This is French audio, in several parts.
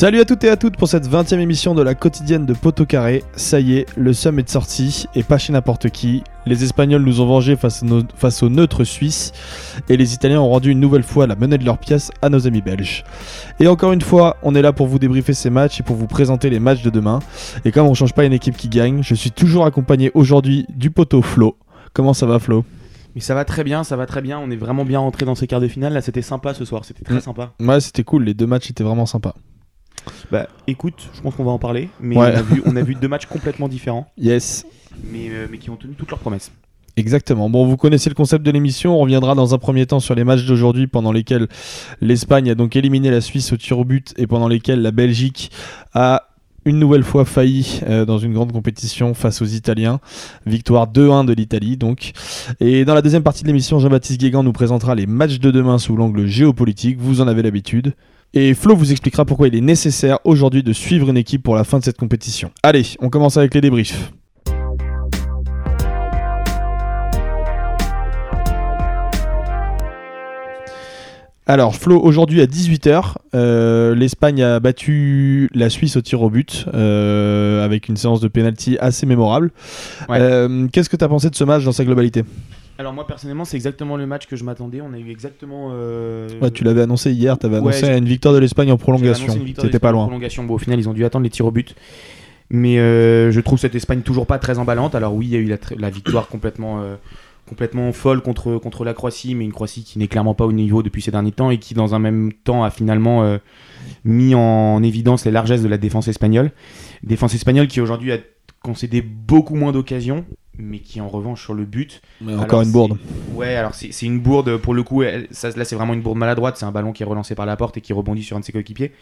Salut à toutes et à toutes pour cette 20 e émission de la quotidienne de Poteau Carré. Ça y est, le somme est sorti et pas chez n'importe qui. Les Espagnols nous ont vengés face, face aux neutres suisses et les Italiens ont rendu une nouvelle fois la monnaie de leur pièce à nos amis belges. Et encore une fois, on est là pour vous débriefer ces matchs et pour vous présenter les matchs de demain. Et comme on change pas une équipe qui gagne, je suis toujours accompagné aujourd'hui du poteau Flo. Comment ça va Flo? Mais ça va très bien, ça va très bien. On est vraiment bien rentré dans ces quarts de finale. Là, c'était sympa ce soir, c'était très Mm. sympa. Ouais, c'était cool, les deux matchs étaient vraiment sympas. Bah, écoute, je pense qu'on va en parler. Mais Ouais. on, a vu, on a vu deux matchs complètement différents, Yes. mais, euh, mais qui ont tenu toutes leurs promesses. Exactement. Bon, vous connaissez le concept de l'émission. On reviendra dans un premier temps sur les matchs d'aujourd'hui pendant lesquels l'Espagne a donc éliminé la Suisse au tir au but et pendant lesquels la Belgique a une nouvelle fois failli euh, dans une grande compétition face aux Italiens. Victoire 2-1 de l'Italie donc. Et dans la deuxième partie de l'émission, Jean-Baptiste Guégan nous présentera les matchs de demain sous l'angle géopolitique. Vous en avez l'habitude. Et Flo vous expliquera pourquoi il est nécessaire aujourd'hui de suivre une équipe pour la fin de cette compétition. Allez, on commence avec les débriefs. Alors Flo, aujourd'hui à 18h, euh, l'Espagne a battu la Suisse au tir au but euh, avec une séance de penalty assez mémorable. Ouais. Euh, Qu'est-ce que tu as pensé de ce match dans sa globalité? Alors moi personnellement, c'est exactement le match que je m'attendais. On a eu exactement. ouais, Tu l'avais annoncé hier, tu avais annoncé une victoire de l'Espagne en prolongation. C'était pas l'Espagne en loin. Prolongation. Bon, au final, ils ont dû attendre les tirs au but. Mais je trouve cette Espagne toujours pas très emballante. Alors oui, il y a eu la, victoire complètement, complètement folle contre, contre la Croatie, mais une Croatie qui n'est clairement pas au niveau depuis ces derniers temps et qui dans un même temps a finalement euh, mis en évidence les largesses de la défense espagnole. Défense espagnole qui aujourd'hui a concédé beaucoup moins d'occasions, mais qui en revanche sur le but Mais alors, encore une bourde. Ouais, alors c'est c'est une bourde pour le coup. elle- ça, là, c'est vraiment une bourde maladroite. C'est un ballon qui est relancé par la porte et qui rebondit sur un de ses coéquipiers.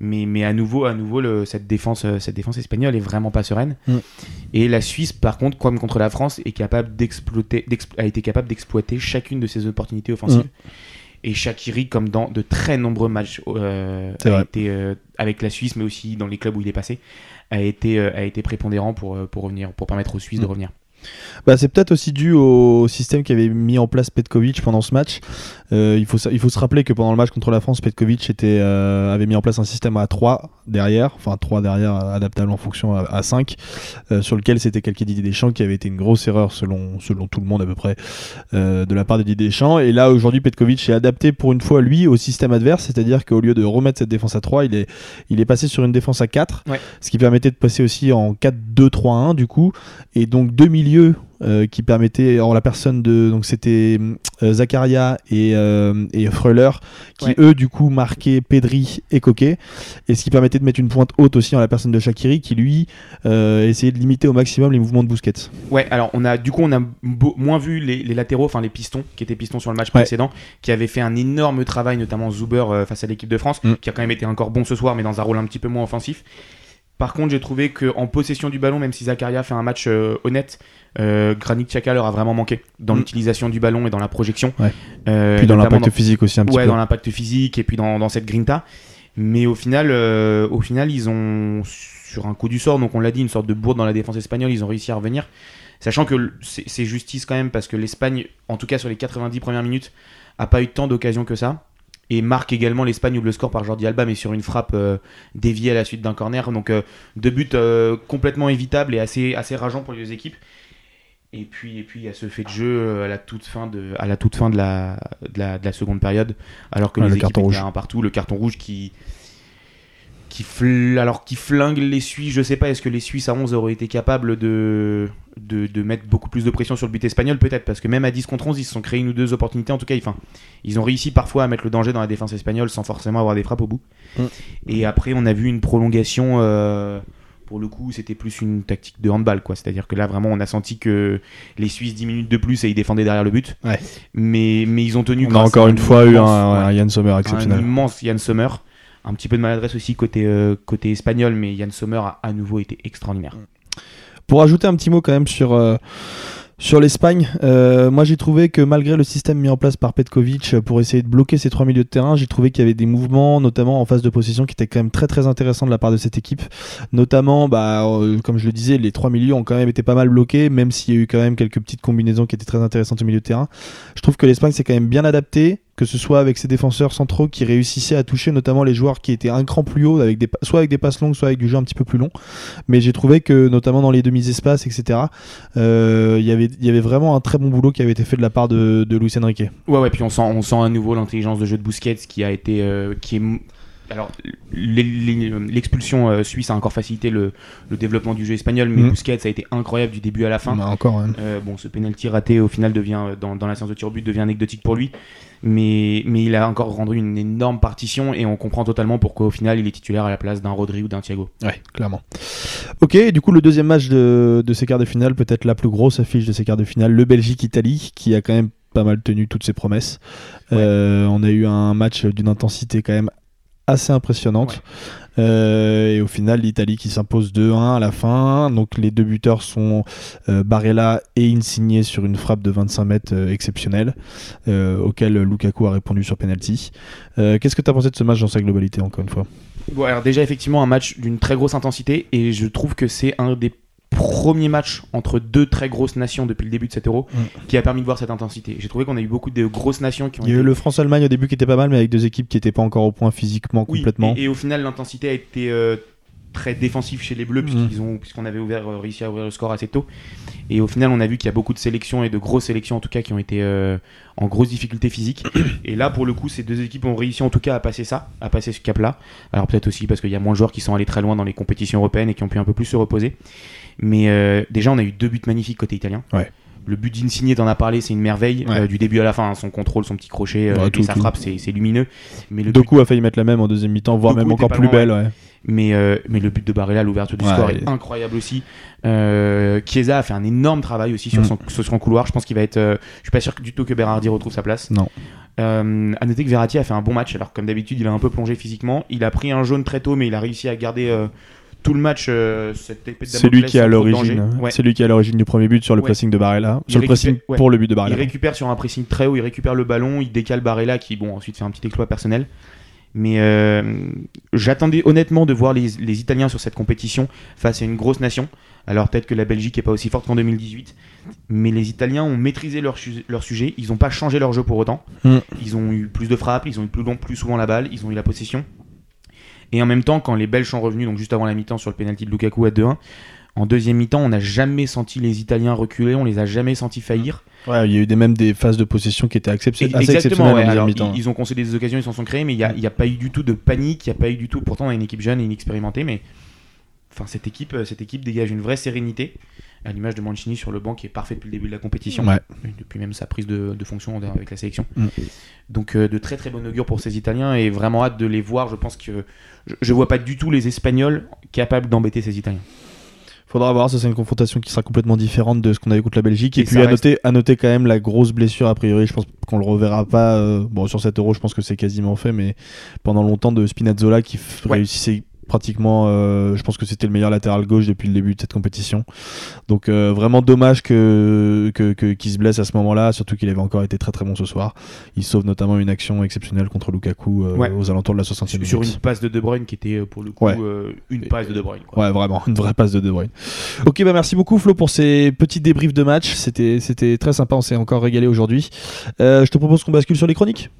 Mais, mais à nouveau, à nouveau le- cette, défense, euh, cette défense espagnole est vraiment pas sereine. Mm. Et la Suisse, par contre, comme contre la France, est capable d'exploiter, a été capable d'exploiter chacune de ses opportunités offensives. Mm. Et Shakiri, comme dans de très nombreux matchs euh, a été, euh, avec la Suisse, mais aussi dans les clubs où il est passé, a été, euh, a été prépondérant pour, pour, revenir, pour permettre aux Suisses de Mm. revenir. Bah, c'est peut-être aussi dû au système qu'avait mis en place Petkovic pendant ce match. Euh, il, faut, sa- il faut se rappeler que pendant le match contre la France, Petkovic était, euh, avait mis en place un système à 3 derrière, enfin 3 derrière adaptable en fonction à, à 5, euh, sur lequel c'était calqué Didier Deschamps, qui avait été une grosse erreur selon, selon tout le monde à peu près de la part de Didier Deschamps. Et là aujourd'hui, Petkovic est adapté pour une fois lui au système adverse, c'est-à-dire qu'au lieu de remettre cette défense à 3, il est, il est passé sur une défense à 4, Ouais. ce qui permettait de passer aussi en 4-2-3-1 du coup, et donc deux milieux euh, qui permettaient en la personne de donc c'était euh, Zakaria et, euh, et Freuler qui Ouais. eux du coup marquaient Pedri et Coquet et ce qui permettait de mettre une pointe haute aussi en la personne de Shakiri qui lui euh, essayait de limiter au maximum les mouvements de Busquets. Ouais, alors on a du coup on a beau- moins vu les, les latéraux, enfin les pistons qui étaient pistons sur le match Ouais. précédent, qui avaient fait un énorme travail, notamment Zuber face à l'équipe de France, Mm. qui a quand même été encore bon ce soir, mais dans un rôle un petit peu moins offensif. Par contre, j'ai trouvé qu'en possession du ballon, même si Zakaria fait un match euh, honnête, euh, Granit Xhaka leur a vraiment manqué dans Mm. l'utilisation du ballon et dans la projection. Ouais. Euh, Puis dans l'impact physique aussi un petit ouais, peu. dans l'impact physique et puis dans, dans cette grinta. Mais au final, au final, ils ont sur un coup du sort, donc on l'a dit, une sorte de bourde dans la défense espagnole, ils ont réussi à revenir. Sachant que c'est c'est justice quand même parce que l'Espagne, en tout cas sur les 90 premières minutes, a pas eu tant d'occasions que ça. Et marque également l'Espagne ouvre le score par Jordi Alba, mais sur une frappe euh, déviée à la suite d'un corner. Donc euh, deux buts euh, complètement évitables et assez, assez rageants pour les deux équipes. Et puis, et puis il y a ce fait de jeu à la toute fin de, à la, toute fin de, la, de, la, de la seconde période, alors que Ouais, les le équipes carton étaient rouge. un partout. Le carton rouge qui, qui, fl- alors, qui flingue les Suisses. Je sais pas, est-ce que les Suisses à 11 auraient été capables de, de, de mettre beaucoup plus de pression sur le but espagnol? Peut-être, parce que même à 10 contre 11, ils se sont créés une ou deux opportunités. En tout cas, enfin, ils ont réussi parfois à mettre le danger dans la défense espagnole sans forcément avoir des frappes au bout. Mm. Et après, on a vu une prolongation. euh, pour le coup, c'était plus une tactique de handball, quoi. C'est-à-dire que là, vraiment, on a senti que les Suisses 10 minutes de plus et ils défendaient derrière le but. Ouais. Mais, mais ils ont tenu. On a encore une fois eu un, un Yann Sommer un exceptionnel. immense Yann Sommer. Un petit peu de maladresse aussi côté, euh, côté espagnol, mais Yann Sommer a à nouveau été extraordinaire. Pour ajouter un petit mot quand même sur, euh, sur l'Espagne, euh, moi j'ai trouvé que malgré le système mis en place par Petkovic pour essayer de bloquer ces trois milieux de terrain, j'ai trouvé qu'il y avait des mouvements, notamment en phase de possession, qui étaient quand même très très intéressants de la part de cette équipe. Notamment, bah, comme je le disais, les trois milieux ont quand même été pas mal bloqués, même s'il y a eu quand même quelques petites combinaisons qui étaient très intéressantes au milieu de terrain. Je trouve que l'Espagne s'est quand même bien adapté que ce soit avec ses défenseurs centraux qui réussissaient à toucher notamment les joueurs qui étaient un cran plus haut, avec soit avec des passes longues, soit avec du jeu un petit peu plus long. Mais j'ai trouvé que notamment dans les demi-espaces, etc., euh, il y avait vraiment un très bon boulot qui avait été fait de la part de, de Luis Enrique. Ouais, ouais, puis on sent, on sent à nouveau l'intelligence de jeu de Busquets qui a été, euh, alors, l'expulsion euh, suisse a encore facilité le, développement du jeu espagnol, mais mmh. Busquets a été incroyable du début à la fin. Bah, encore, euh, bon, ce penalty raté au final devient dans, la séance de tir au but devient anecdotique pour lui, mais, mais il a encore rendu une énorme partition et on comprend totalement pourquoi au final il est titulaire à la place d'un Rodri ou d'un Thiago. Ouais, clairement. Ok, du coup le deuxième match de, de ces quarts de finale, peut-être la plus grosse affiche de ces quarts de finale, le Belgique-Italie, qui a quand même pas mal tenu toutes ses promesses. Euh, on a eu un match d'une intensité quand même assez impressionnante. Euh, et au final, l'Italie qui s'impose 2-1 à la fin. Donc les deux buteurs sont euh, Barella et Insigne sur une frappe de 25 mètres euh, exceptionnelle, auquel Lukaku a répondu sur penalty. Qu'est-ce que tu as pensé de ce match dans sa globalité, encore une fois? Bon, alors Déjà, effectivement, un match d'une très grosse intensité, et je trouve que c'est un des premier match entre deux très grosses nations depuis le début de cet euro mm. qui a permis de voir cette intensité. J'ai trouvé qu'on a eu beaucoup de grosses nations qui ont. Il y a eu le France-Allemagne au début qui était pas mal, mais avec deux équipes qui n'étaient pas encore au point physiquement complètement. Et, au final, l'intensité a été euh, très défensif chez les Bleus, mm. puisqu'on avait ouvert, euh, réussi à ouvrir le score assez tôt. Et au final, on a vu qu'il y a beaucoup de sélections et de grosses sélections en tout cas qui ont été euh, en grosse difficulté physique. et là, pour le coup, ces deux équipes ont réussi en tout cas à passer ça, à passer ce cap-là. Alors peut-être aussi parce qu'il y a moins de joueurs qui sont allés très loin dans les compétitions européennes et qui ont pu un peu plus se reposer. Mais euh, déjà, on a eu deux buts magnifiques côté italien. Ouais. Le but d'Insigné, t'en as parlé, c'est une merveille. Euh, du début à la fin, hein, son contrôle, son petit crochet, euh, et sa frappe, c'est lumineux. Mais le Doku a failli mettre la même en deuxième mi-temps, voire même encore plus belle. Mais, mais le but de Barella, l'ouverture du score est incroyable aussi. Chiesa a fait un énorme travail aussi sur, mm. son, sur son couloir. Je pense qu'il va être. je suis pas sûr du tout que Berardi retrouve sa place. Non. Euh, à noter que Verratti a fait un bon match. Alors, comme d'habitude, il a un peu plongé physiquement. Il a pris un jaune très tôt, mais il a réussi à garder tout le match euh, C'est lui qui est à l'origine. C'est lui qui est à l'origine du premier but sur le pressing de Barella, sur le pressing pour le but de Barella. Il récupère sur un pressing très haut, il récupère le ballon, il décale Barella qui bon ensuite fait un petit exploit personnel. Mais euh, j'attendais honnêtement de voir les, Italiens sur cette compétition face à une grosse nation. Alors peut-être que la Belgique est pas aussi forte qu'en 2018, mais les Italiens ont maîtrisé leur, leur sujet. Ils n'ont pas changé leur jeu pour autant. Mm. Ils ont eu plus de frappes, ils ont eu plus, long, plus souvent la balle, ils ont eu la possession. Et en même temps, quand les Belges sont revenus, donc juste avant la mi-temps sur le penalty de Lukaku à 2-1, en deuxième mi-temps, on n'a jamais senti les Italiens reculer, on les a jamais sentis faillir. Ouais, il y a eu des, même des phases de possession qui étaient assez exceptionnelles en deuxième mi-temps. Ils ont concédé des occasions, ils s'en sont créés, mais il n'y a, a, pas eu du tout de panique, il n'y a pas eu du tout. Pourtant, on a une équipe jeune et inexpérimentée, mais enfin, cette, équipe, cette équipe dégage une vraie sérénité à l'image de Mancini sur le banc qui est parfait depuis le début de la compétition, depuis même sa prise de, fonction avec la sélection. Mm. Donc euh, de très très bon augure pour ces Italiens et vraiment hâte de les voir. Je pense que je, ne vois pas du tout les Espagnols capables d'embêter ces Italiens. Faudra voir, ça c'est une confrontation qui sera complètement différente de ce qu'on avait contre la Belgique. Et, puis à, noter, à noter quand même la grosse blessure, a priori, je pense qu'on le reverra pas. Euh, bon, sur 7 euros, je pense que c'est quasiment fait, mais pendant longtemps de Spinazzola qui réussissait pratiquement, euh, je pense que c'était le meilleur latéral gauche depuis le début de cette compétition. Donc euh, vraiment dommage que, qu'il se blesse à ce moment-là, surtout qu'il avait encore été très très bon ce soir. Il sauve notamment une action exceptionnelle contre Lukaku euh, aux alentours de la 60e minute. Sur une passe de De Bruyne qui était pour le coup une passe de De Bruyne. Ouais, vraiment, une vraie passe de De Bruyne. Ok, bah merci beaucoup Flo pour ces petits débriefs de match. C'était, c'était très sympa, on s'est encore régalé aujourd'hui. je te propose qu'on bascule sur les chroniques.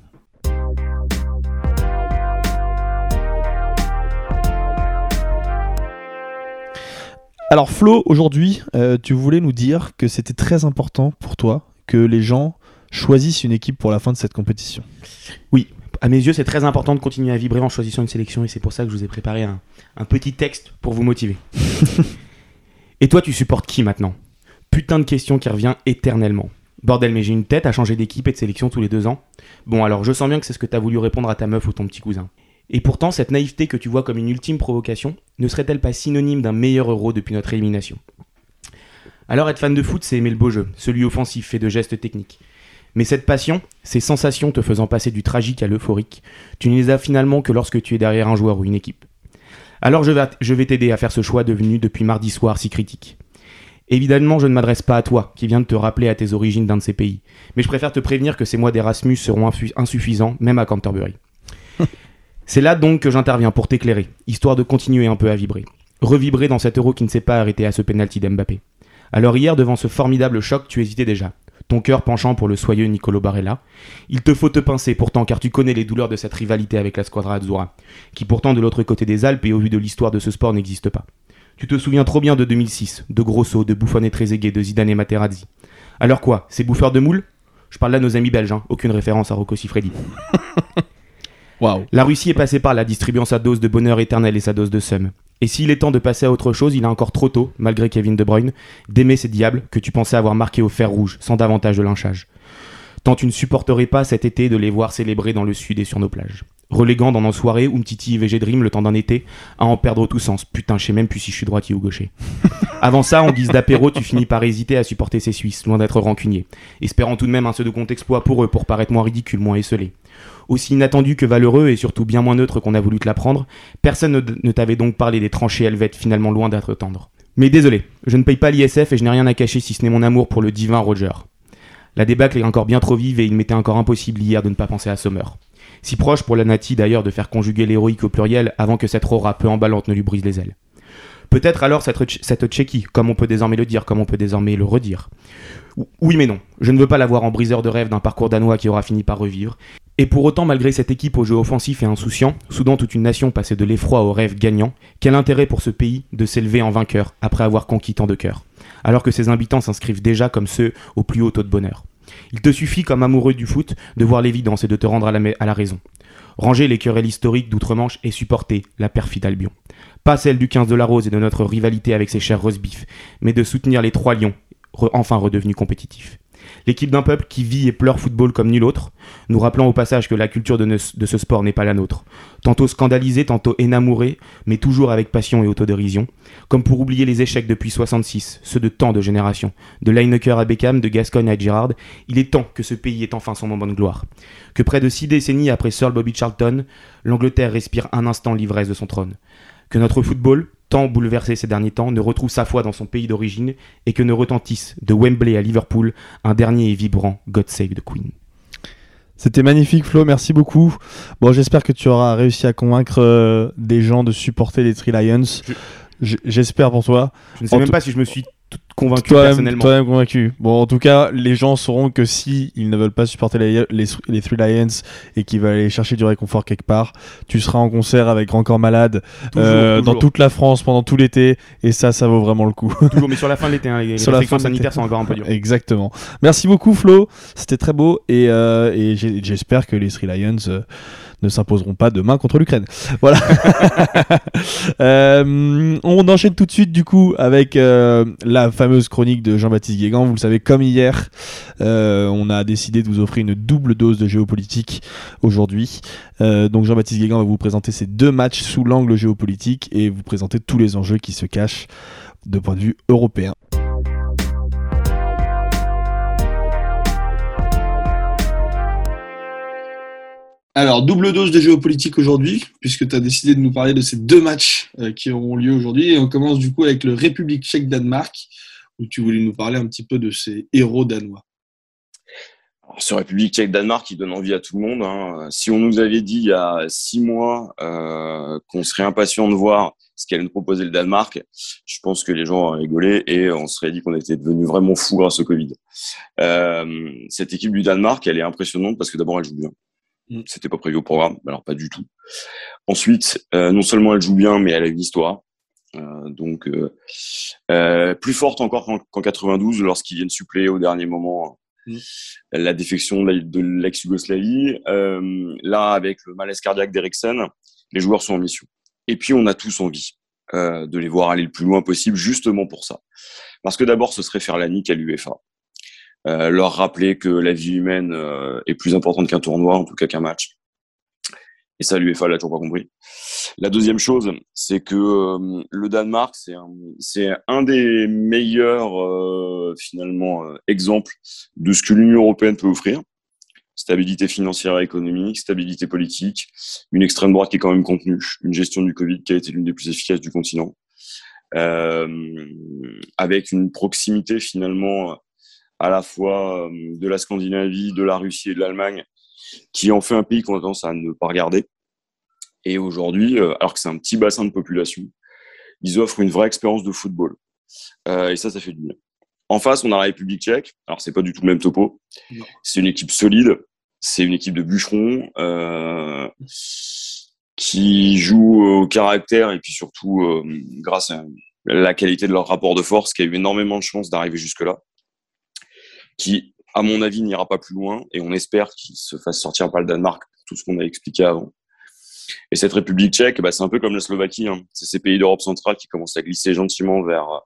Alors Flo, aujourd'hui, euh, tu voulais nous dire que c'était très important pour toi que les gens choisissent une équipe pour la fin de cette compétition. Oui, à mes yeux, c'est très important de continuer à vibrer en choisissant une sélection et c'est pour ça que je vous ai préparé un, petit texte pour vous motiver. et toi, tu supportes qui maintenant? Putain de question qui revient éternellement. Bordel, mais j'ai une tête à changer d'équipe et de sélection tous les deux ans. Bon, alors je sens bien que c'est ce que t'as voulu répondre à ta meuf ou ton petit cousin. Et pourtant, cette naïveté que tu vois comme une ultime provocation ne serait-elle pas synonyme d'un meilleur euro depuis notre élimination? Alors être fan de foot, c'est aimer le beau jeu, celui offensif fait de gestes techniques. Mais cette passion, ces sensations te faisant passer du tragique à l'euphorique, tu ne les as finalement que lorsque tu es derrière un joueur ou une équipe. Alors je vais t'aider à faire ce choix devenu depuis mardi soir si critique. Évidemment, je ne m'adresse pas à toi, qui viens de te rappeler à tes origines d'un de ces pays, mais je préfère te prévenir que ces mois d'Erasmus seront insuffisants, même à Canterbury. C'est là donc que j'interviens pour t'éclairer, histoire de continuer un peu à vibrer. Revibrer dans cet euro qui ne s'est pas arrêté à ce penalty d'Mbappé. Alors hier, devant ce formidable choc, tu hésitais déjà. ton cœur penchant pour le soyeux Nicolo Barella. Il te faut te pincer pourtant car tu connais les douleurs de cette rivalité avec la Squadra Azzurra, qui pourtant de l'autre côté des Alpes et au vu de l'histoire de ce sport n'existe pas. Tu te souviens trop bien de 2006, de Grosso, de Buffon et Trezeguet, de Zidane et Materazzi. Alors quoi, ces bouffeurs de moules? Je parle là nos amis belges, hein. aucune référence à Rocco Siffredi. La Russie est passée par là, distribuant sa dose de bonheur éternel et sa dose de seum. Et s'il est temps de passer à autre chose, il est encore trop tôt, malgré Kevin De Bruyne, d'aimer ces diables que tu pensais avoir marqués au fer rouge, sans davantage de lynchage. Tant tu ne supporterais pas cet été de les voir célébrer dans le sud et sur nos plages. Reléguant dans nos soirées Umtiti et VG Dream le temps d'un été à en perdre tout sens. Putain, je sais même plus si je suis droitier ou gaucher. Avant ça, en guise d'apéro, tu finis par hésiter à supporter ces Suisses, loin d'être rancunier, espérant tout de même un second exploit pour eux pour paraître moins ridicule, moins esselé. Aussi inattendu que valeureux et surtout bien moins neutre qu'on a voulu te l'apprendre, personne ne, t'avait donc parlé des tranchées helvètes finalement loin d'être tendres. Mais désolé, je ne paye pas l'ISF et je n'ai rien à cacher si ce n'est mon amour pour le divin Roger. La débâcle est encore bien trop vive et il m'était encore impossible hier de ne pas penser à Sommer. Si proche pour la Nati d'ailleurs de faire conjuguer l'héroïque au pluriel avant que cette aura peu emballante ne lui brise les ailes. Peut-être alors cette, cette Tchéquie, comme on peut désormais le dire, comme on peut désormais le redire. Oui mais non, je ne veux pas la voir en briseur de rêve d'un parcours danois qui aura fini par revivre. Et pour autant, malgré cette équipe au jeu offensif et insouciant, soudant toute une nation passée de l'effroi au rêve gagnant, quel intérêt pour ce pays de s'élever en vainqueur après avoir conquis tant de cœurs, alors que ses habitants s'inscrivent déjà comme ceux au plus haut taux de bonheur? Il te suffit, comme amoureux du foot, de voir l'évidence et de te rendre à la, raison. Ranger les querelles historiques d'outre-Manche et supporter la perfide Albion. Pas celle du 15 de la Rose et de notre rivalité avec ses chers roast mais de soutenir les trois lions, enfin redevenus compétitifs. L'équipe d'un peuple qui vit et pleure football comme nul autre, nous rappelant au passage que la culture de, ce sport n'est pas la nôtre. Tantôt scandalisé, tantôt énamouré, mais toujours avec passion et autodérision. Comme pour oublier les échecs depuis 66, ceux de tant de générations. De Lineker à Beckham, de Gascogne à Girard, il est temps que ce pays ait enfin son moment de gloire. Que près de six décennies après Sir Bobby Charlton, l'Angleterre respire un instant l'ivresse de son trône. Que notre football, tant bouleversé ces derniers temps, ne retrouve sa foi dans son pays d'origine et que ne retentisse de Wembley à Liverpool un dernier et vibrant God Save the Queen. C'était magnifique Flo, merci beaucoup. Bon, j'espère que tu auras réussi à convaincre euh, des gens de supporter les Three Lions. J'espère pour toi. Je ne sais en même pas si je me suis convaincu toi personnellement. Toi-même convaincu. Bon, en tout cas, les gens sauront que si ils ne veulent pas supporter les, les, les Three Lions et qu'ils veulent aller chercher du réconfort quelque part, tu seras en concert avec Grand Corps Malade Toujours, euh, toujours. dans toute la France pendant tout l'été et ça, ça vaut vraiment le coup. Toujours, mais sur la fin de l'été, hein, les Sur la de l'été. sanitaires sont encore un peu dures. Exactement. Merci beaucoup Flo, c'était très beau et, euh, et j'espère que les Three Lions euh, ne s'imposeront pas demain contre l'Ukraine. Voilà. Euh, on enchaîne tout de suite du coup avec euh, la fameuse chronique de Jean-Baptiste Guégan. Vous le savez, comme hier, euh, on a décidé de vous offrir une double dose de géopolitique aujourd'hui. Donc Jean-Baptiste Guégan va vous présenter ces deux matchs sous l'angle géopolitique et vous présenter tous les enjeux qui se cachent de point de vue européen. Alors, double dose de géopolitique aujourd'hui, puisque tu as décidé de nous parler de ces deux matchs euh, qui auront lieu aujourd'hui. Et on commence du coup avec le République tchèque-Danemark, où tu voulais nous parler un petit peu de ces héros danois. Alors, ce République tchèque-Danemark qui donne envie à tout le monde. hein. Si on nous avait dit il y a six mois euh, qu'on serait impatient de voir ce qu'allait nous proposer le Danemark, je pense que les gens auraient rigolé et on serait dit qu'on était devenu vraiment fou grâce au Covid. Euh, cette équipe du Danemark, elle est impressionnante parce que d'abord elle joue bien. Mm. C'était pas prévu au programme, alors pas du tout. Ensuite, euh, non seulement elle joue bien, mais elle a une histoire. Euh, donc euh, euh, plus forte encore qu'en qu'en 92 lorsqu'ils viennent suppléer au dernier moment Mm. la défection de la- de l'ex-Yougoslavie. Euh, là, avec le malaise cardiaque d'Eriksen, les joueurs sont en mission. Et puis, on a tous envie euh, de les voir aller le plus loin possible, justement pour ça. Parce que d'abord, ce serait faire la nique à l'UEFA. Euh, leur rappeler que la vie humaine euh, est plus importante qu'un tournoi, en tout cas qu'un match. Et ça, l'UEFA l'a toujours pas compris. La deuxième chose, c'est que euh, le Danemark, c'est un, un des meilleurs euh, finalement euh, exemples de ce que l'Union européenne peut offrir. Stabilité financière et économique, stabilité politique, une extrême droite qui est quand même contenue, une gestion du Covid qui a été l'une des plus efficaces du continent, euh, avec une proximité finalement à la fois euh, de la Scandinavie, de la Russie et de l'Allemagne, qui en fait un pays qu'on a tendance à ne pas regarder. Et aujourd'hui, euh, alors que c'est un petit bassin de population, ils offrent une vraie expérience de football. Euh, et ça, ça fait du bien. En face, on a la République tchèque. Alors, c'est pas du tout le même topo. C'est une équipe solide. C'est une équipe de bûcherons euh, qui joue au caractère et puis surtout euh, grâce à la qualité de leur rapport de force, qui a eu énormément de chances d'arriver jusque-là. Qui, à mon avis, n'ira pas plus loin et on espère qu'il se fasse sortir par le Danemark tout ce qu'on a expliqué avant. Et cette République tchèque, bah, c'est un peu comme la Slovaquie. Hein. C'est ces pays d'Europe centrale qui commencent à glisser gentiment vers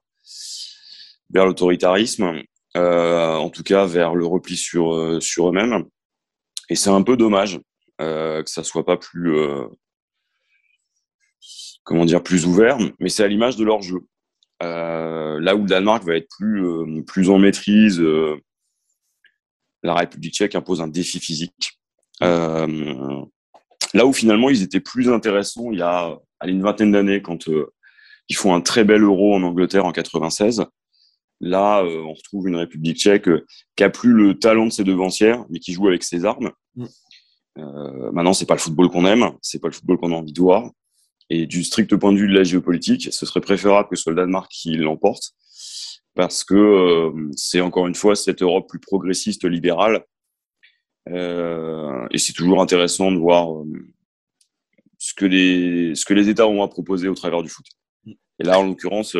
vers l'autoritarisme, euh, en tout cas vers le repli sur, euh, sur eux-mêmes. Et c'est un peu dommage euh, que ça soit pas plus, comment dire, plus ouvert, mais c'est à l'image de leur jeu. Là où le Danemark va être plus, plus en maîtrise, la République tchèque impose un défi physique. là où finalement ils étaient plus intéressants il y a allez, une vingtaine d'années quand ils font un très bel euro en Angleterre en 96 Là, euh, on retrouve une République tchèque euh, qui a plus le talent de ses devancières, mais qui joue avec ses armes. Mm. Euh, maintenant, c'est pas le football qu'on aime, c'est pas le football qu'on a envie de voir. Et du strict point de vue de la géopolitique, ce serait préférable que ce soit le Danemark qui l'emporte, parce que euh, c'est encore une fois cette Europe plus progressiste, libérale. Euh, et c'est toujours intéressant de voir ce que les ce que les États ont à proposer au travers du foot. Et là, en l'occurrence,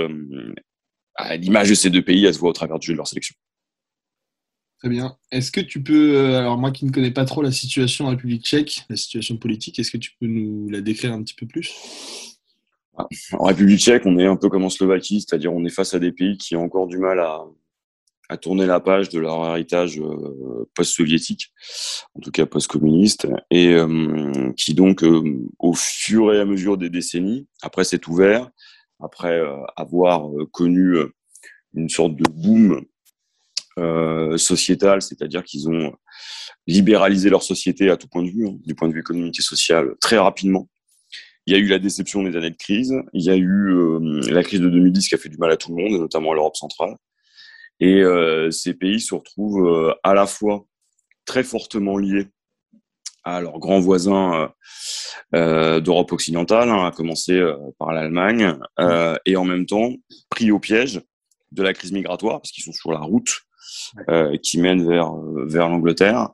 l'image de ces deux pays, à se voit au travers du jeu de leur sélection. Très bien. Est-ce que tu peux, euh, alors moi qui ne connais pas trop la situation en République tchèque, la situation politique, est-ce que tu peux nous la décrire un petit peu plus? En République tchèque, on est un peu comme en Slovaquie, c'est-à-dire on est face à des pays qui ont encore du mal à, tourner la page de leur héritage euh, post-soviétique, en tout cas post-communiste, et euh, qui donc, euh, au fur et à mesure des décennies, après c'est ouvert, après avoir connu une sorte de boom sociétal, c'est-à-dire qu'ils ont libéralisé leur société à tout point de vue, hein, du point de vue économique et social, très rapidement. Il y a eu la déception des années de crise, il y a eu la crise de 2010 qui a fait du mal à tout le monde, notamment à l'Europe centrale. Et ces pays se retrouvent à la fois très fortement liés à leurs grands voisins euh, d'Europe occidentale, hein, à commencer euh, par l'Allemagne, euh, et en même temps pris au piège de la crise migratoire, parce qu'ils sont sur la route qui mène vers, vers l'Angleterre.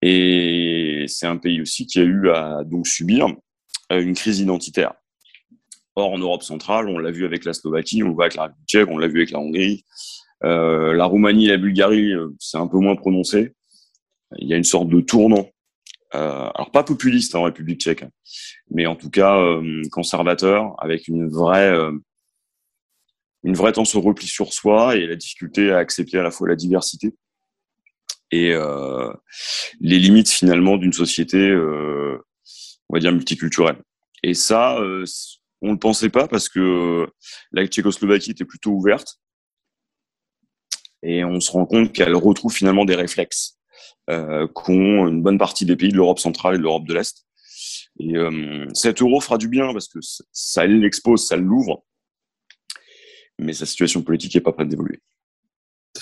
Et c'est un pays aussi qui a eu à donc subir une crise identitaire. Or, en Europe centrale, on l'a vu avec la Slovaquie, on le voit avec la République tchèque, on l'a vu avec la Hongrie. Euh, la Roumanie et la Bulgarie, c'est un peu moins prononcé. Il y a une sorte de tournant euh, alors pas populiste en République tchèque, hein, mais en tout cas euh, conservateur, avec une vraie, euh, une vraie tendance au repli sur soi et la difficulté à accepter à la fois la diversité et les limites finalement d'une société, on va dire multiculturelle. Et ça, on ne le pensait pas parce que la Tchécoslovaquie était plutôt ouverte. Et on se rend compte qu'elle retrouve finalement des réflexes euh, qu'ont une bonne partie des pays de l'Europe centrale et de l'Europe de l'Est. Et euh, cet euro fera du bien parce que ça l'expose, ça l'ouvre, mais sa situation politique n'est pas prête d'évoluer.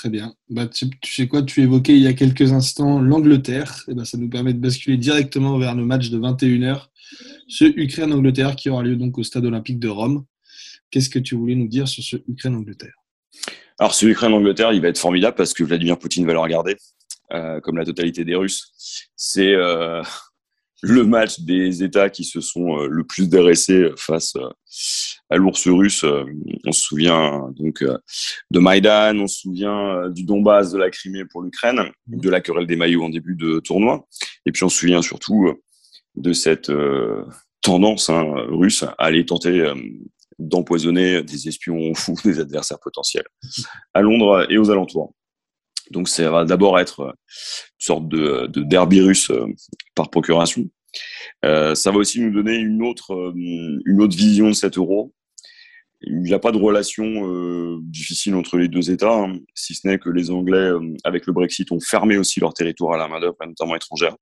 Très bien. Bah, tu, sais quoi, tu évoquais il y a quelques instants l'Angleterre. Et bah, ça nous permet de basculer directement vers le match de 21h, ce Ukraine-Angleterre qui aura lieu donc au stade olympique de Rome. Qu'est-ce que tu voulais nous dire sur ce Ukraine-Angleterre? Alors, ce Ukraine-Angleterre, il va être formidable parce que Vladimir Poutine va le regarder. Euh, comme la totalité des Russes. C'est euh, le match des États qui se sont euh, le plus dressés face à l'ours russe. on se souvient donc de Maïdan, on se souvient du Donbass, de la Crimée pour l'Ukraine, de la querelle des maillots en début de tournoi, et puis on se souvient surtout de cette tendance hein, russe à aller tenter d'empoisonner des espions fous, des adversaires potentiels, à Londres et aux alentours. Donc ça va d'abord être euh, une sorte de, de derby russe euh, par procuration. Euh, ça va aussi nous donner une autre, euh, une autre vision de cet euro. Il n'y a pas de relation euh, difficile entre les deux États, hein, si ce n'est que les Anglais, avec le Brexit, ont fermé aussi leur territoire à la main-d'œuvre, notamment étrangère.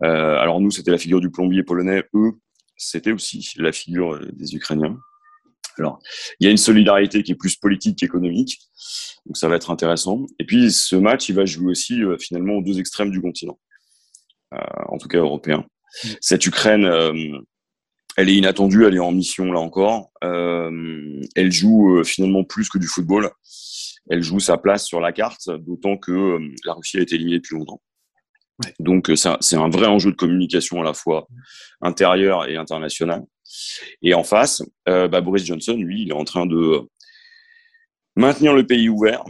alors nous, c'était la figure du plombier polonais. Eux, c'était aussi la figure des Ukrainiens. Alors, il y a une solidarité qui est plus politique qu'économique, donc ça va être intéressant. Et puis, ce match, il va jouer aussi euh, finalement aux deux extrêmes du continent, euh, en tout cas européen. Mm. Cette Ukraine, euh, elle est inattendue, elle est en mission là encore. elle joue finalement plus que du football. elle joue sa place sur la carte, d'autant que euh, la Russie a été éliminée depuis longtemps. Ouais. Donc euh, c'est un vrai enjeu de communication à la fois intérieur et international. Et en face, euh, bah, Boris Johnson, lui, il est en train de maintenir le pays ouvert.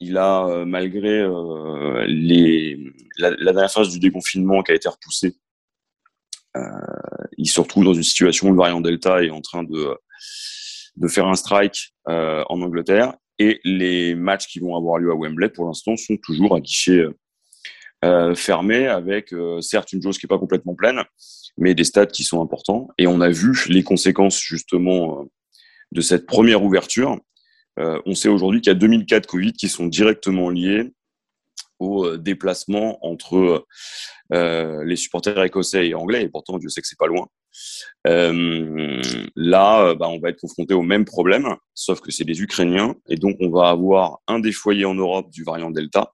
Il a, euh, malgré euh, les, la, la dernière phase du déconfinement qui a été repoussée, euh, il se retrouve dans une situation où le variant Delta est en train de, de faire un strike euh, en Angleterre. Et les matchs qui vont avoir lieu à Wembley, pour l'instant, sont toujours à guichet euh, fermé, avec euh, certes une jauge qui n'est pas complètement pleine, mais des stades qui sont importants. Et on a vu les conséquences justement euh, de cette première ouverture. Euh, on sait aujourd'hui qu'il y a 2000 cas de Covid qui sont directement liés au euh, déplacement entre euh, les supporters écossais et anglais, et pourtant Dieu sait que c'est pas loin. Euh, là, euh, bah, on va être confronté au même problème, sauf que c'est des Ukrainiens, et donc on va avoir un des foyers en Europe du variant Delta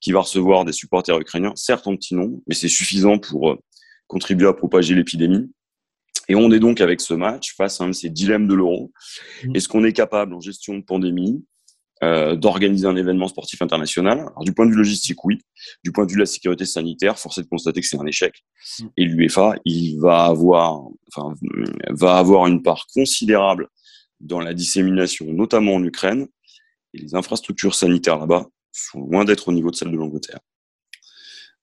qui va recevoir des supporters ukrainiens, certes en petit nombre, mais c'est suffisant pour euh, contribuer à propager l'épidémie. Et on est donc avec ce match face à un de ces dilemmes de l'euro. Mmh. Est-ce qu'on est capable, en gestion de pandémie, euh, d'organiser un événement sportif international Alors, Du point de vue logistique, oui. Du point de vue de la sécurité sanitaire, force est de constater que c'est un échec. Mmh. Et l'UEFA, il va avoir, enfin, va avoir une part considérable dans la dissémination, notamment en Ukraine. Et les infrastructures sanitaires là-bas sont loin d'être au niveau de celles de l'Angleterre.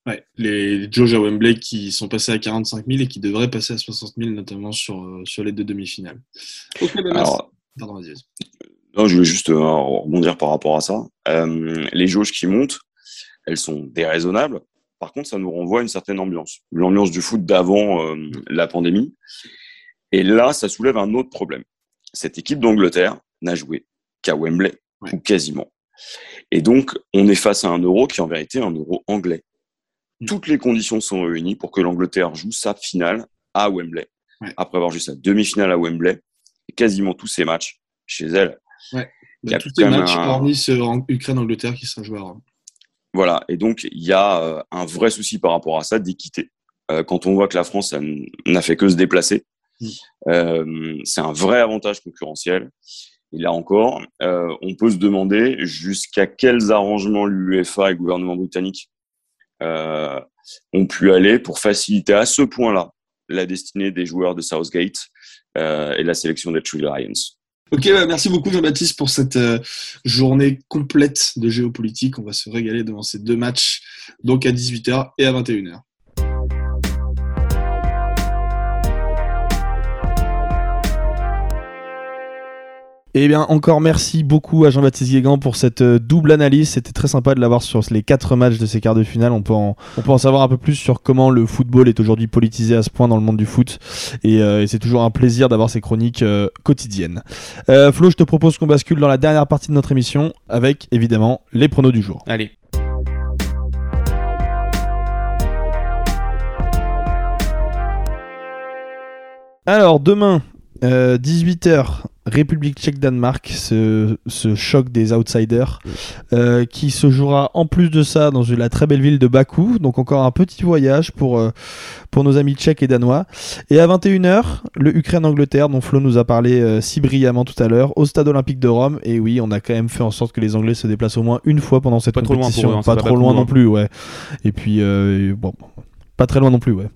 Ouais, les jauges à Wembley qui sont passés à 45 000 et qui devraient passer à 60 000, notamment sur, euh, sur les deux demi-finales. Alors, Pardon, vas-y. Non, je voulais juste euh, rebondir par rapport à ça. Euh, les jauges qui montent, elles sont déraisonnables. Par contre, ça nous renvoie à une certaine ambiance, l'ambiance du foot d'avant euh, la pandémie. Et là, ça soulève un autre problème. Cette équipe d'Angleterre n'a joué qu'à Wembley, Ouais. ou quasiment. Et donc, on est face à un euro qui est en vérité un euro anglais. Mm. Toutes les conditions sont réunies pour que l'Angleterre joue sa finale à Wembley, Ouais. après avoir joué sa demi-finale à Wembley, et quasiment tous ses matchs chez elle. Il y a tous même matchs, un- hormis en- Ukraine-Angleterre qui sera joué à Rome. Voilà, et donc il y a euh, un vrai souci par rapport à ça d'équité. Euh, quand on voit que la France n'a fait que se déplacer, euh, c'est un vrai avantage concurrentiel. Et là encore, euh, on peut se demander jusqu'à quels arrangements l'UEFA et le gouvernement britannique euh, ont pu aller pour faciliter à ce point-là la destinée des joueurs de Southgate et la sélection des Three Lions. Ok, bah, merci beaucoup Jean-Baptiste pour cette euh, journée complète de géopolitique. On va se régaler devant ces deux matchs, donc à 18h et à 21h. Eh bien, encore merci beaucoup à Jean-Baptiste Guégan pour cette euh, double analyse. C'était très sympa de l'avoir sur les quatre matchs de ces quarts de finale. On peut, en, on peut en savoir un peu plus sur comment le football est aujourd'hui politisé à ce point dans le monde du foot. Et, euh, et c'est toujours un plaisir d'avoir ces chroniques euh, quotidiennes. Euh, Flo, je te propose qu'on bascule dans la dernière partie de notre émission avec évidemment les pronos du jour. Allez. Alors, demain, euh, 18h, République tchèque-Danemark, ce, ce choc des outsiders, euh, qui se jouera en plus de ça dans la très belle ville de Bakou. Donc, encore un petit voyage pour, euh, pour nos amis tchèques et danois. Et à 21h, le Ukraine-Angleterre, dont Flo nous a parlé euh, si brillamment tout à l'heure, au stade olympique de Rome. Et oui, on a quand même fait en sorte que les Anglais se déplacent au moins une fois pendant cette Pas trop loin pour compétition. eux, hein, pas pas trop loin hein. non plus, ouais. Et puis, euh, bon. Pas très loin non plus, ouais.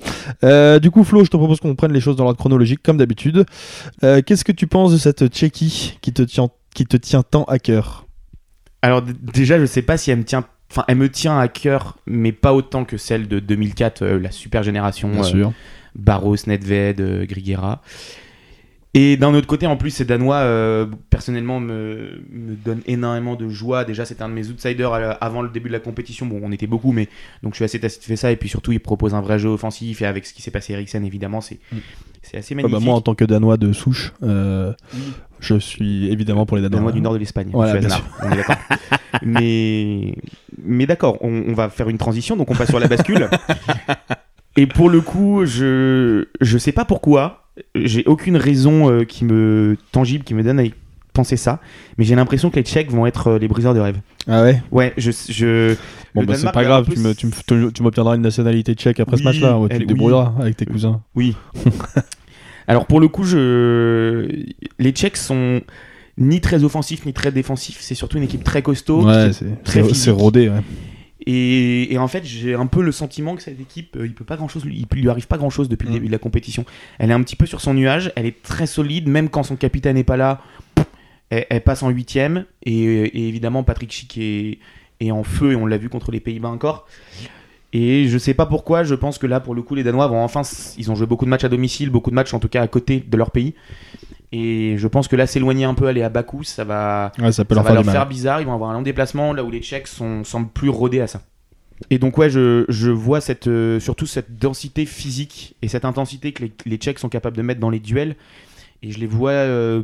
Euh, du coup, Flo, je te propose qu'on prenne les choses dans l'ordre chronologique, comme d'habitude. Euh, Qu'est-ce que tu penses de cette Tchéquie qui te tient, qui te tient tant à cœur? Alors déjà, je sais pas si elle me tient, enfin, elle me tient à cœur, mais pas autant que celle de 2004, euh, la super génération. euh, sûr. Barros, Nedved, Grigera. Et d'un autre côté, en plus, ces Danois, euh, personnellement, me, me donnent énormément de joie. Déjà, c'était un de mes outsiders avant le début de la compétition. Bon, on était beaucoup, mais donc je suis assez satisfait de ça. Et puis surtout, il propose un vrai jeu offensif. Et avec ce qui s'est passé Eriksen, évidemment, c'est Mm. c'est assez Ah magnifique. bah, moi, en tant que Danois de souche, euh, Oui. je suis évidemment pour les Danois. Danois du nord de l'Espagne. Voilà, on est d'accord. mais mais d'accord, on, on va faire une transition, donc on passe sur la bascule. Et pour le coup, je je sais pas pourquoi, j'ai aucune raison euh, qui me tangible qui me donne à y penser ça, mais j'ai l'impression que les Tchèques vont être euh, les briseurs de rêve. Ah ouais? Ouais, je je Bon, Le bah, c'est Danemark, pas grave, peu tu me- tu me- tu tu m'obtiendras une nationalité tchèque après ce Oui, match-là. ouais, tu elle- te débrouilleras avec tes cousins. Oui. Alors pour le coup, je... les Tchèques sont ni très offensif ni très défensif. C'est surtout une équipe très costaud. Ouais, qui- c'est très c'est- physique. c'est rodé. ouais. Et, et en fait, j'ai un peu le sentiment que cette équipe, euh, il peut pas grand chose, il lui arrive pas grand chose depuis le Mm. début de la compétition. Elle est un petit peu sur son nuage. Elle est très solide, même quand son capitaine n'est pas là. Elle, elle passe en huitième. Et, et évidemment, Patrick Schick est, est en feu et on l'a vu contre les Pays-Bas encore. Et je sais pas pourquoi, je pense que là, pour le coup, les Danois vont enfin. Ils ont joué beaucoup de matchs à domicile, beaucoup de matchs en tout cas à côté de leur pays. Et je pense que là, s'éloigner un peu, aller à Bakou, ça va, Ouais, ça peut ça leur va faire leur bizarre. Ils vont avoir un long déplacement là où les Tchèques sont, semblent plus rodés à ça. Et donc, ouais, je, je vois cette, euh, surtout cette densité physique et cette intensité que les, les Tchèques sont capables de mettre dans les duels. Et je les vois, euh,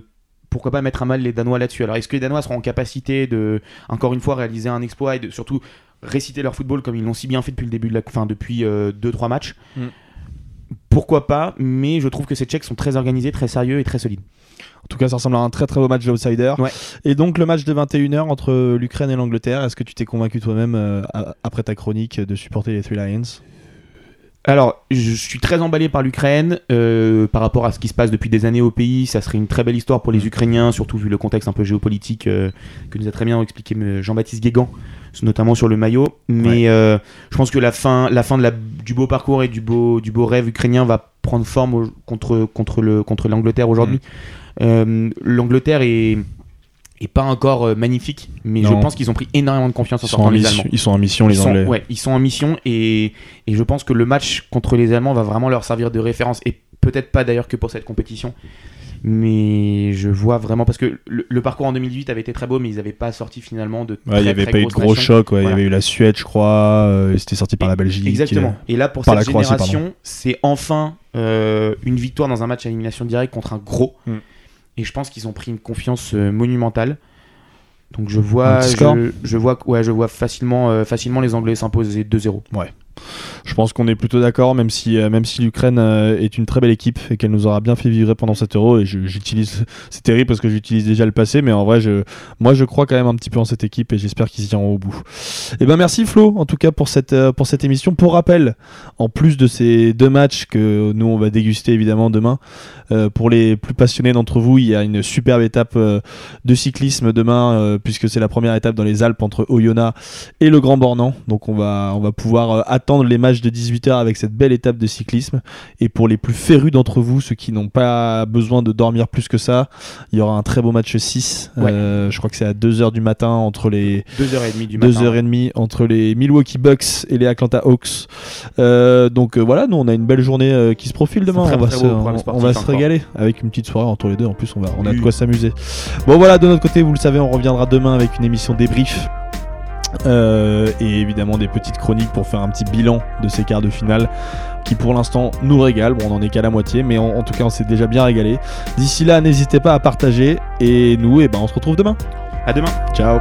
pourquoi pas mettre à mal les Danois là-dessus. Alors, est-ce que les Danois seront en capacité de, encore une fois, réaliser un exploit et de surtout réciter leur football comme ils l'ont si bien fait depuis le début de la, enfin, depuis 2-3 matchs? Mm. Pourquoi pas, mais je trouve que ces Tchèques sont très organisés, très sérieux et très solides. En tout cas, ça ressemble à un très très beau match d'outsider. Ouais. Et donc, le match de 21h entre l'Ukraine et l'Angleterre, est-ce que tu t'es convaincu toi-même, euh, après ta chronique, de supporter les Three Lions? Alors, je suis très emballé par l'Ukraine, euh, par rapport à ce qui se passe depuis des années au pays. Ça serait une très belle histoire pour les Ukrainiens, surtout vu le contexte un peu géopolitique euh, que nous a très bien expliqué euh, Jean-Baptiste Guégan, notamment sur le maillot. Mais euh, je pense que la fin, la fin de la, du beau parcours et du beau, du beau rêve ukrainien va prendre forme au- contre, contre, le, contre l'Angleterre aujourd'hui. Euh, L'Angleterre est, pas encore euh, magnifique, mais Non. je pense qu'ils ont pris énormément de confiance en sortant les Allemands. ils sont en mission, les Ils sont, Anglais. ouais, ils sont en mission et, et je pense que le match contre les Allemands va vraiment leur servir de référence et peut-être pas d'ailleurs que pour cette compétition. Mais je vois vraiment parce que le, le parcours en 2018 avait été très beau, mais ils n'avaient pas sorti finalement de. Ouais, il n'y avait très pas eu de gros ouais. Il y avait eu la Suède, je crois. euh, C'était sorti par la Belgique. Exactement. Et là, pour cette génération, c'est enfin euh, une victoire dans un match à élimination directe contre un gros. Mm. Et je pense qu'ils ont pris une confiance euh, monumentale. Donc je vois, je, je vois, ouais, je vois facilement, euh, facilement les Anglais s'imposer 2-0. Je pense qu'on est plutôt d'accord, même si, euh, même si l'Ukraine euh, est une très belle équipe et qu'elle nous aura bien fait vibrer pendant cet euro. Et j'utilise, c'est terrible parce que j'utilise déjà le passé, mais en vrai, je, moi, je crois quand même un petit peu en cette équipe et j'espère qu'ils iront au bout. Et ben, merci Flo, en tout cas pour cette, euh, pour cette émission. Pour rappel, en plus de ces deux matchs que nous on va déguster évidemment demain, pour les plus passionnés d'entre vous, il y a une superbe étape de cyclisme demain, puisque c'est la première étape dans les Alpes entre Oyonnax et le Grand Bornand. Donc on va, on va pouvoir attendre les matchs de 18h avec cette belle étape de cyclisme. Et pour les plus férus d'entre vous, ceux qui n'ont pas besoin de dormir plus que ça, il y aura un très beau match 6. Ouais. Euh, je crois que c'est à 2h du matin entre les 2h30 du matin. 2h30 entre les Milwaukee Bucks et les Atlanta Hawks. Euh, donc euh, voilà, nous on a une belle journée qui se profile demain. On va, se, très beau programme on- on sportif va se encore. régaler avec une petite soirée entre les deux. En plus, on, va, on a de Oui. quoi s'amuser. Bon voilà, de notre côté, vous le savez, on reviendra demain avec une émission débrief. Euh, et évidemment des petites chroniques pour faire un petit bilan de ces quarts de finale qui pour l'instant nous régalent. Bon, on en est qu'à la moitié, mais en, en tout cas, on s'est déjà bien régalé. D'ici là, n'hésitez pas à partager et nous, eh ben, on se retrouve demain. À demain. Ciao.